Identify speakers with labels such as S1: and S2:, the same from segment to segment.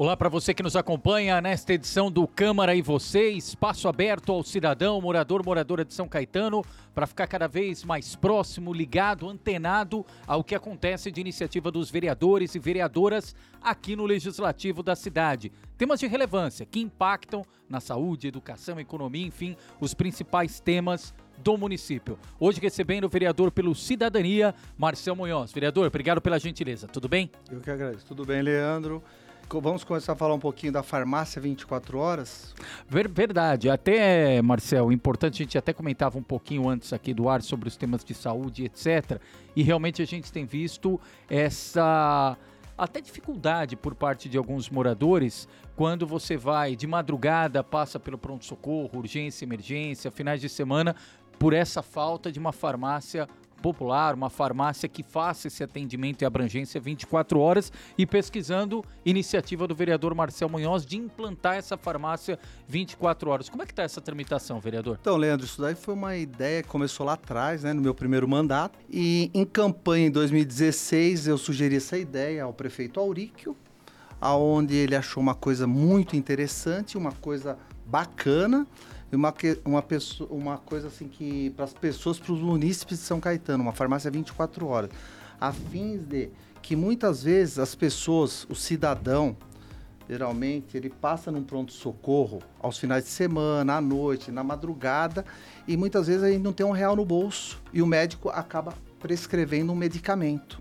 S1: Olá para você que nos acompanha nesta edição do Câmara e Você, espaço aberto ao cidadão, morador, moradora de São Caetano, para ficar cada vez mais próximo, ligado, antenado ao que acontece de iniciativa dos vereadores e vereadoras aqui no Legislativo da cidade. Temas de relevância que impactam na saúde, educação, economia, enfim, os principais temas do município. Hoje recebendo o vereador pelo Cidadania, Marcel Munhoz. Vereador, obrigado pela gentileza. Tudo bem?
S2: Eu que agradeço. Tudo bem, Leandro? Vamos começar a falar um pouquinho da farmácia 24 horas?
S1: Ver, verdade. Até, Marcel, importante, a gente até comentava um pouquinho antes aqui do ar sobre os temas de saúde, etc. E realmente a gente tem visto essa até dificuldade por parte de alguns moradores quando você vai de madrugada, passa pelo pronto-socorro, urgência, emergência, finais de semana, por essa falta de uma farmácia popular, uma farmácia que faça esse atendimento e abrangência 24 horas e pesquisando iniciativa do vereador Marcel Munhoz de implantar essa farmácia 24 horas. Como é que está essa tramitação, vereador?
S2: Então, Leandro, isso daí foi uma ideia que começou lá atrás, né, no meu primeiro mandato, e em campanha em 2016 eu sugeri essa ideia ao prefeito Auríquio, aonde ele achou uma coisa muito interessante, uma coisa bacana, uma, uma, pessoa, uma coisa assim que para as pessoas, para os munícipes de São Caetano, uma farmácia 24 horas, a fins de que muitas vezes as pessoas, o cidadão, geralmente ele passa num pronto socorro aos finais de semana, à noite, na madrugada e muitas vezes gente não tem um real no bolso e o médico acaba prescrevendo um medicamento.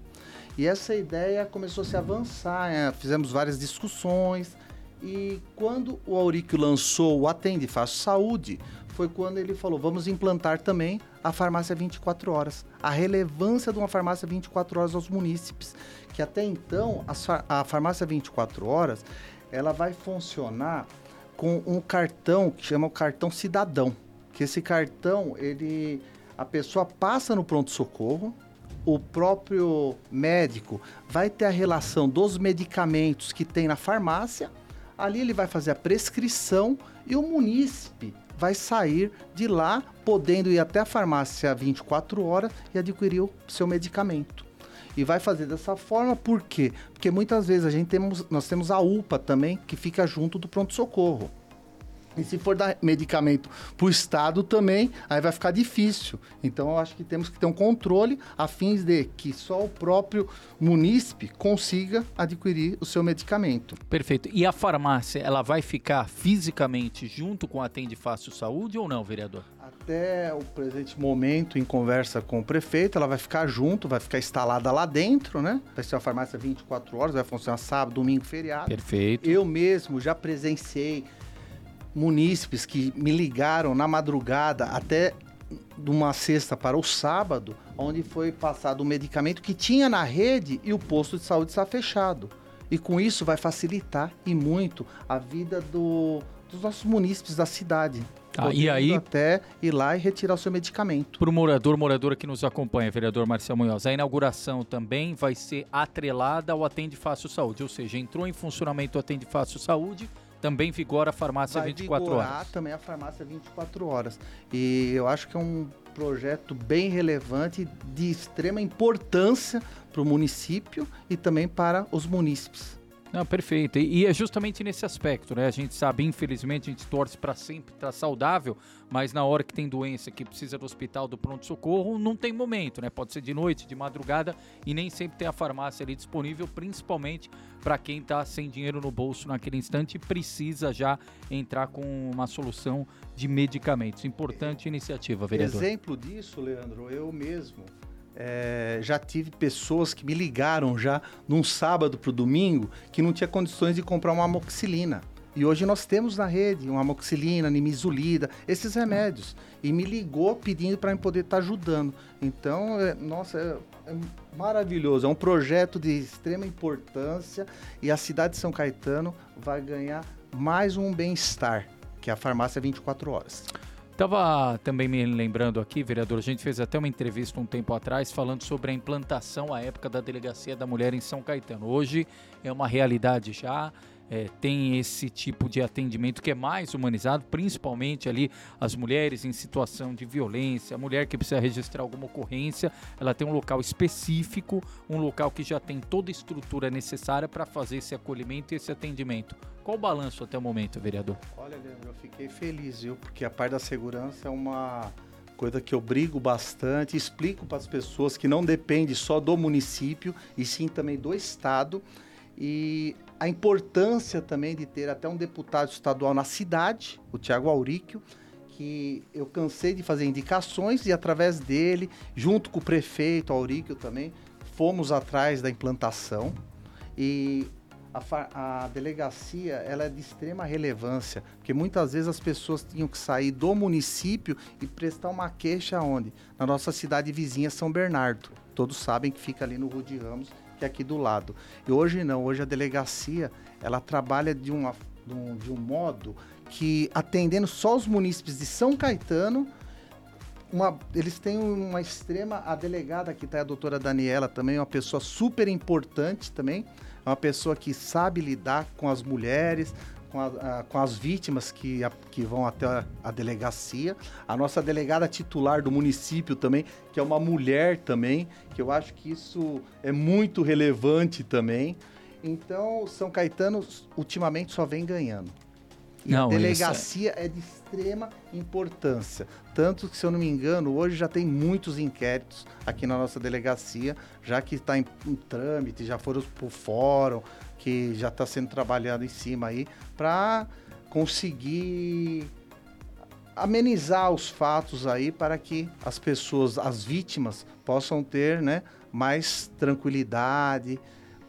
S2: E essa ideia começou a se avançar, é, fizemos várias discussões, e quando o Auríquio lançou o Atende Fácil Saúde, foi quando ele falou: vamos implantar também a farmácia 24 horas. A relevância de uma farmácia 24 horas aos munícipes. Que até então a, a farmácia 24 horas ela vai funcionar com um cartão que chama o cartão cidadão. Que esse cartão, ele. A pessoa passa no pronto-socorro, o próprio médico vai ter a relação dos medicamentos que tem na farmácia Ali ele vai fazer a prescrição e o munícipe vai sair de lá, podendo ir até a farmácia 24 horas e adquirir o seu medicamento. E vai fazer dessa forma, por quê? Porque muitas vezes a gente temos, nós temos a UPA também, que fica junto do pronto-socorro. E se for dar medicamento para o Estado também, aí vai ficar difícil. Então eu acho que temos que ter um controle a fins de que só o próprio munícipe consiga adquirir o seu medicamento.
S1: Perfeito. E a farmácia, ela vai ficar fisicamente junto com a Atende Fácil Saúde ou não, vereador?
S2: Até o presente momento, em conversa com o prefeito, ela vai ficar junto, vai ficar instalada lá dentro, né? Vai ser uma farmácia 24 horas, vai funcionar sábado, domingo, feriado.
S1: Perfeito.
S2: Eu mesmo já presenciei munícipes que me ligaram na madrugada até de uma sexta para o sábado, onde foi passado o medicamento que tinha na rede e o posto de saúde está fechado. E com isso vai facilitar e muito a vida do, dos nossos munícipes da cidade.
S1: Ah, e aí
S2: até ir lá e retirar o seu medicamento.
S1: Para o morador, moradora que nos acompanha, vereador Marcelo Munhoz, a inauguração também vai ser atrelada ao Atende Fácil Saúde, ou seja, entrou em funcionamento o Atende Fácil Saúde, também vigora a farmácia Vai 24 horas.
S2: também a farmácia 24 horas. E eu acho que é um projeto bem relevante, de extrema importância para o município e também para os munícipes.
S1: Não, perfeito. E, e, é justamente nesse aspecto, né? A gente sabe, infelizmente, a gente torce para sempre estar tá saudável, mas na hora que tem doença que precisa do hospital do pronto-socorro, não tem momento, né? Pode ser de noite, de madrugada e nem sempre tem a farmácia ali disponível, principalmente para quem está sem dinheiro no bolso naquele instante e precisa já entrar com uma solução de medicamentos. Importante iniciativa, vereador.
S2: Exemplo disso, Leandro, eu mesmo é, já tive pessoas que me ligaram já num sábado para o domingo que não tinha condições de comprar uma amoxicilina. E hoje nós temos na rede uma amoxicilina, nimizolida, esses remédios. E me ligou pedindo para poder estar tá ajudando. Então, é, nossa, é, é maravilhoso. É um projeto de extrema importância e a cidade de São Caetano vai ganhar mais um bem-estar, que é a farmácia 24 horas.
S1: Estava também me lembrando aqui, vereador, a gente fez até uma entrevista um tempo atrás falando sobre a implantação à época da Delegacia da Mulher em São Caetano. Hoje é uma realidade já, é, tem esse tipo de atendimento que é mais humanizado, principalmente ali as mulheres em situação de violência, a mulher que precisa registrar alguma ocorrência, ela tem um local específico, um local que já tem toda a estrutura necessária para fazer esse acolhimento e esse atendimento. Qual o balanço até o momento, vereador?
S2: Olha, Leandro, eu fiquei feliz, viu? Porque a parte da segurança é uma coisa que eu brigo bastante, explico para as pessoas que não depende só do município, e sim também do Estado. E a importância também de ter até um deputado estadual na cidade, o Tiago Auríquio, que eu cansei de fazer indicações e através dele, junto com o prefeito Auríquio também, fomos atrás da implantação. E a, a, delegacia ela é de extrema relevância, porque muitas vezes as pessoas tinham que sair do município e prestar uma queixa onde? Na nossa cidade vizinha São Bernardo. Todos sabem que fica ali no Rua de Ramos, que é aqui do lado. E hoje não, hoje a delegacia ela trabalha de, uma, de, um, de um modo que atendendo só os munícipes de São Caetano, uma, eles têm uma extrema. A delegada que está, a doutora Daniela, também, uma pessoa super importante também. Uma pessoa que sabe lidar com as mulheres, com, a, a, com as vítimas que, a, que vão até a, delegacia. A nossa delegada titular do município também, que é uma mulher também, que eu acho que isso é muito relevante também. Então, São Caetano ultimamente só vem ganhando. E Não, a delegacia é... é de extrema importância. Tanto que, se eu não me engano, hoje já tem muitos inquéritos aqui na nossa delegacia, já que está em, em trâmite, já foram para o fórum, que já está sendo trabalhado em cima aí, para conseguir amenizar os fatos aí para que as pessoas, as vítimas, possam ter né, mais tranquilidade,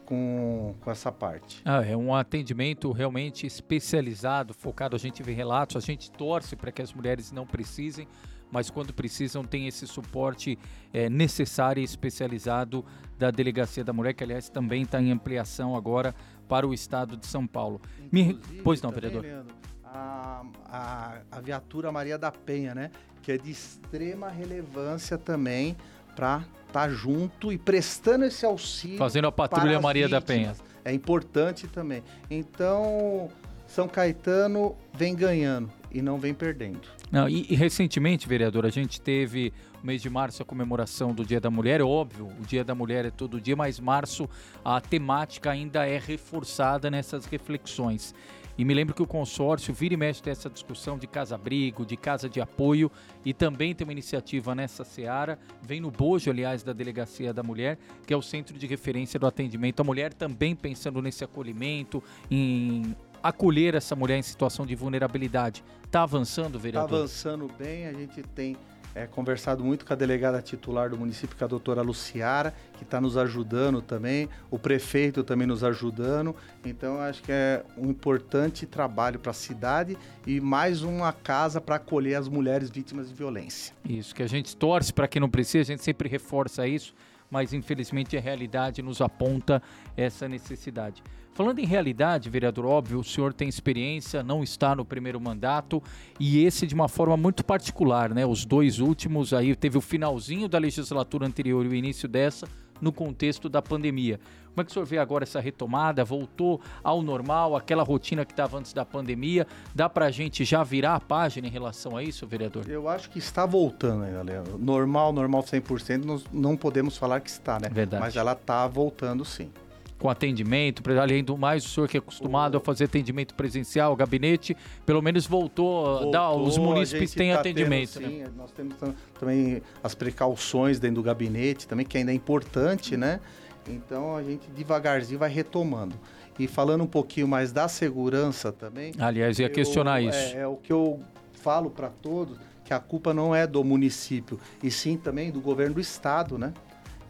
S2: com, com essa parte.
S1: Ah, é um atendimento realmente especializado, focado. A gente vê relatos, a gente torce para que as mulheres não precisem, mas quando precisam tem esse suporte é, necessário e especializado da Delegacia da Mulher, que aliás também está em ampliação agora para o estado de São Paulo. Me... Pois não, vereador. Leandro,
S2: a, a, a viatura Maria da Penha, né? Que é de extrema relevância também para estar tá junto e prestando esse auxílio.
S1: Fazendo a patrulha Maria vítimas. da Penha.
S2: É importante também. Então, São Caetano vem ganhando e não vem perdendo.
S1: Não, e, e, recentemente, vereador, a gente teve no mês de março a comemoração do Dia da Mulher. É óbvio, o Dia da Mulher é todo dia, mas março a temática ainda é reforçada nessas reflexões. E me lembro que o consórcio vira e mexe dessa discussão de casa-abrigo, de casa de apoio e também tem uma iniciativa nessa seara, vem no bojo, aliás, da Delegacia da Mulher, que é o Centro de Referência do Atendimento à Mulher, também pensando nesse acolhimento, em acolher essa mulher em situação de vulnerabilidade. Está avançando, vereador?
S2: Está avançando bem, a gente tem é, conversado muito com a delegada titular do município, que é a doutora Luciara, que está nos ajudando também, o prefeito também nos ajudando. Então, acho que é um importante trabalho para a cidade e mais uma casa para acolher as mulheres vítimas de violência.
S1: Isso, que a gente torce para quem não precisa, a gente sempre reforça isso, mas infelizmente a realidade nos aponta essa necessidade. Falando em realidade, vereador, óbvio, o senhor tem experiência, não está no primeiro mandato e esse de uma forma muito particular, né? Os dois últimos aí, teve o finalzinho da legislatura anterior e o início dessa no contexto da pandemia. Como é que o senhor vê agora essa retomada? Voltou ao normal, aquela rotina que estava antes da pandemia? Dá para a gente já virar a página em relação a isso, vereador?
S2: Eu acho que está voltando ainda, Leandro. Normal, normal 100%, nós não podemos falar que está, né?
S1: Verdade.
S2: Mas ela está voltando sim
S1: com atendimento, além do mais, o senhor que é acostumado o... a fazer atendimento presencial, gabinete, pelo menos voltou, voltou dá, os munícipes têm tá atendimento. Tendo,
S2: sim, né? nós temos também as precauções dentro do gabinete, também, que ainda é importante, né? Então a gente devagarzinho vai retomando. E falando um pouquinho mais da segurança também.
S1: Aliás, ia eu, questionar isso.
S2: É, é o que eu falo para todos, que a culpa não é do município, e sim também do governo do estado, né?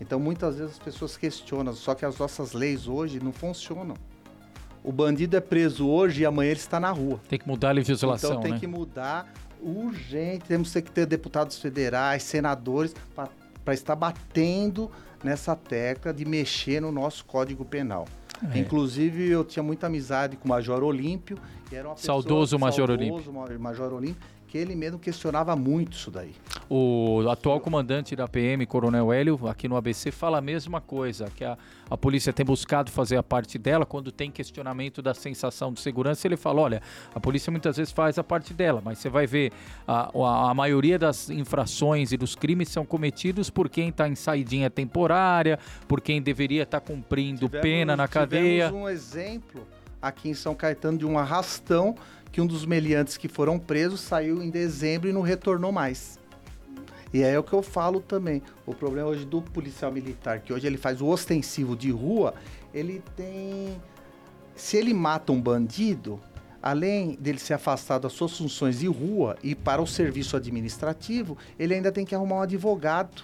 S2: Então muitas vezes as pessoas questionam, só que as nossas leis hoje não funcionam. O bandido é preso hoje e amanhã ele está na rua.
S1: Tem que mudar a legislação,
S2: Então tem
S1: né?
S2: que mudar urgente. Temos que ter deputados federais, senadores, para estar batendo nessa tecla de mexer no nosso Código Penal. É. Inclusive, eu tinha muita amizade com o Major Olímpio.
S1: Que era uma saudoso Major
S2: saudoso, Olímpio. Major Olímpio, que ele mesmo questionava muito isso daí.
S1: O atual comandante da PM, Coronel Hélio, aqui no ABC, fala a mesma coisa, que a, a polícia tem buscado fazer a parte dela. Quando tem questionamento da sensação de segurança, ele fala: olha, a polícia muitas vezes faz a parte dela, mas você vai ver a, a, a maioria das infrações e dos crimes são cometidos por quem está em saidinha temporária, por quem deveria estar tá cumprindo tivemos, pena na cadeia.
S2: Tivemos um exemplo aqui em São Caetano de um arrastão que um dos meliantes que foram presos saiu em dezembro e não retornou mais. E é o que eu falo também. O problema hoje do policial militar, que hoje ele faz o ostensivo de rua, ele tem. Se ele mata um bandido, além dele ser afastado das suas funções de rua e para o serviço administrativo, ele ainda tem que arrumar um advogado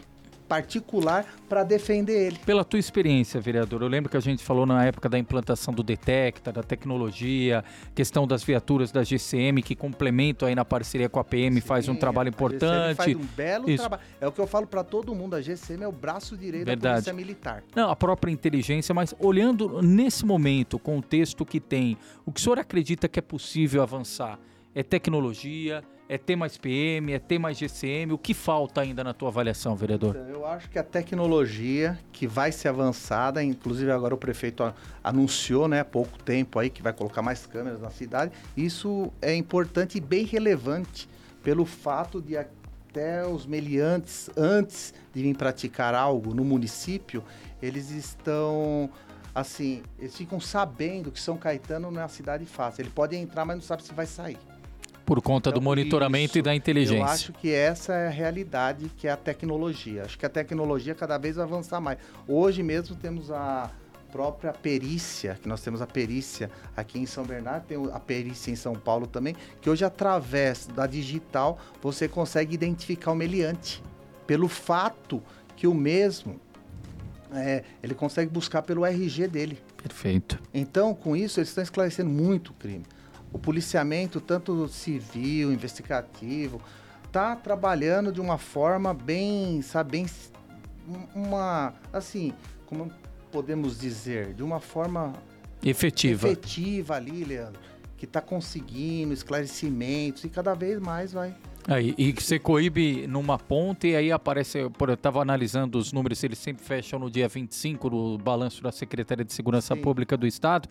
S2: particular para defender ele.
S1: Pela tua experiência, vereador, eu lembro que a gente falou na época da implantação do Detecta, da tecnologia, questão das viaturas da GCM que complementam aí na parceria com a PM, Sim, faz um trabalho importante. faz
S2: um belo trabalho. É o que eu falo para todo mundo, a GCM é o braço direito Verdade. da Polícia Militar.
S1: Não, a própria inteligência, mas olhando nesse momento, o contexto que tem, o que o senhor acredita que é possível avançar? É tecnologia, é ter mais PM, é ter mais GCM? O que falta ainda na tua avaliação, vereador?
S2: Então, eu acho que a tecnologia que vai ser avançada, inclusive agora o prefeito anunciou, né, há pouco tempo aí, que vai colocar mais câmeras na cidade. Isso é importante e bem relevante pelo fato de até os meliantes, antes de vir praticar algo no município, eles estão assim, eles ficam sabendo que São Caetano não é uma cidade fácil. Ele pode entrar, mas não sabe se vai sair.
S1: Por conta então, do monitoramento isso, e da inteligência. Eu
S2: acho que essa é a realidade, que é a tecnologia. Acho que a tecnologia cada vez vai avançar mais. Hoje mesmo temos a própria perícia, que nós temos a perícia aqui em São Bernardo, tem a perícia em São Paulo também, que hoje através da digital você consegue identificar o meliante. Pelo fato que o mesmo é, ele consegue buscar pelo RG dele.
S1: Perfeito.
S2: Então, com isso, eles estão esclarecendo muito o crime o policiamento, tanto civil, investigativo, tá trabalhando de uma forma bem, sabe, bem, uma, assim, como podemos dizer, de uma forma
S1: efetiva,
S2: efetiva ali, Leandro, que está conseguindo esclarecimentos e cada vez mais vai
S1: Aí, e você coíbe numa ponta e aí aparece, eu estava analisando os números, eles sempre fecham no dia 25 no balanço da Secretaria de Segurança Sim. Pública do Estado.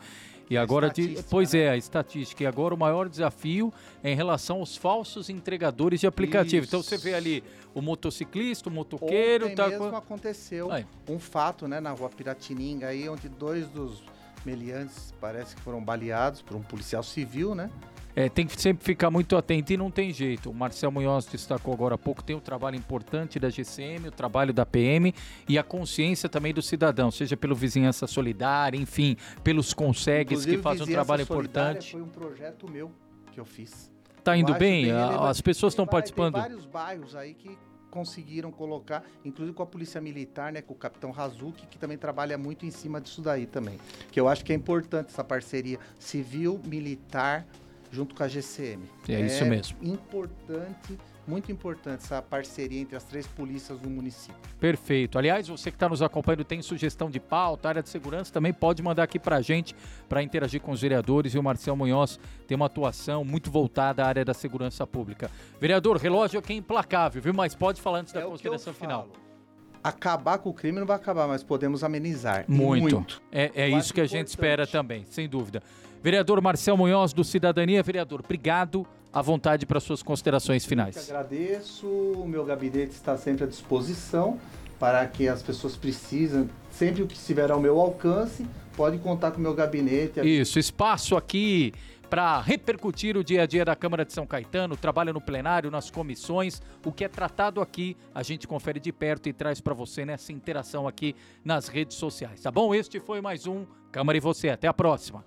S1: E agora, de, pois né? é, a estatística. E agora o maior desafio é em relação aos falsos entregadores de aplicativo. Isso. Então você vê ali o motociclista, o motoqueiro.
S2: Ontem tá... mesmo aconteceu aí. um fato, né, na rua Piratininga aí, onde dois dos meliantes parece que foram baleados por um policial civil, né?
S1: É, tem que sempre ficar muito atento e não tem jeito. O Marcel Munhoz destacou agora há pouco, tem um trabalho importante da GCM, o trabalho da PM e a consciência também do cidadão, seja pelo Vizinhança Solidária, enfim, pelos consegues que fazem um trabalho importante.
S2: Foi um projeto meu que eu fiz.
S1: Tá indo bem? bem As pessoas estão participando? Tem
S2: vários bairros aí que conseguiram colocar, inclusive com a Polícia Militar, né, com o Capitão Razuki, que também trabalha muito em cima disso daí também. Que eu acho que é importante essa parceria civil-militar junto com a GCM.
S1: É, é isso mesmo.
S2: Importante, muito importante essa parceria entre as três polícias do município.
S1: Perfeito. Aliás, você que está nos acompanhando tem sugestão de pauta, área de segurança, também pode mandar aqui para a gente para interagir com os vereadores. E o Marcel Munhoz tem uma atuação muito voltada à área da segurança pública. Vereador, relógio aqui é implacável, viu? Mas pode falar antes é da consideração final.
S2: acabar com o crime não vai acabar, mas podemos amenizar.
S1: Muito. muito. É, é isso que a gente espera também, sem dúvida. Vereador Marcel Munhoz, do Cidadania. Vereador, obrigado. À vontade para suas considerações finais.
S2: Eu agradeço. O meu gabinete está sempre à disposição para que as pessoas precisam, sempre o que estiver ao meu alcance, pode contar com o meu gabinete.
S1: Isso, espaço aqui para repercutir o dia a dia da Câmara de São Caetano, trabalho no plenário, nas comissões, o que é tratado aqui, a gente confere de perto e traz para você nessa interação aqui nas redes sociais, tá bom? Este foi mais um Câmara e você, até a próxima.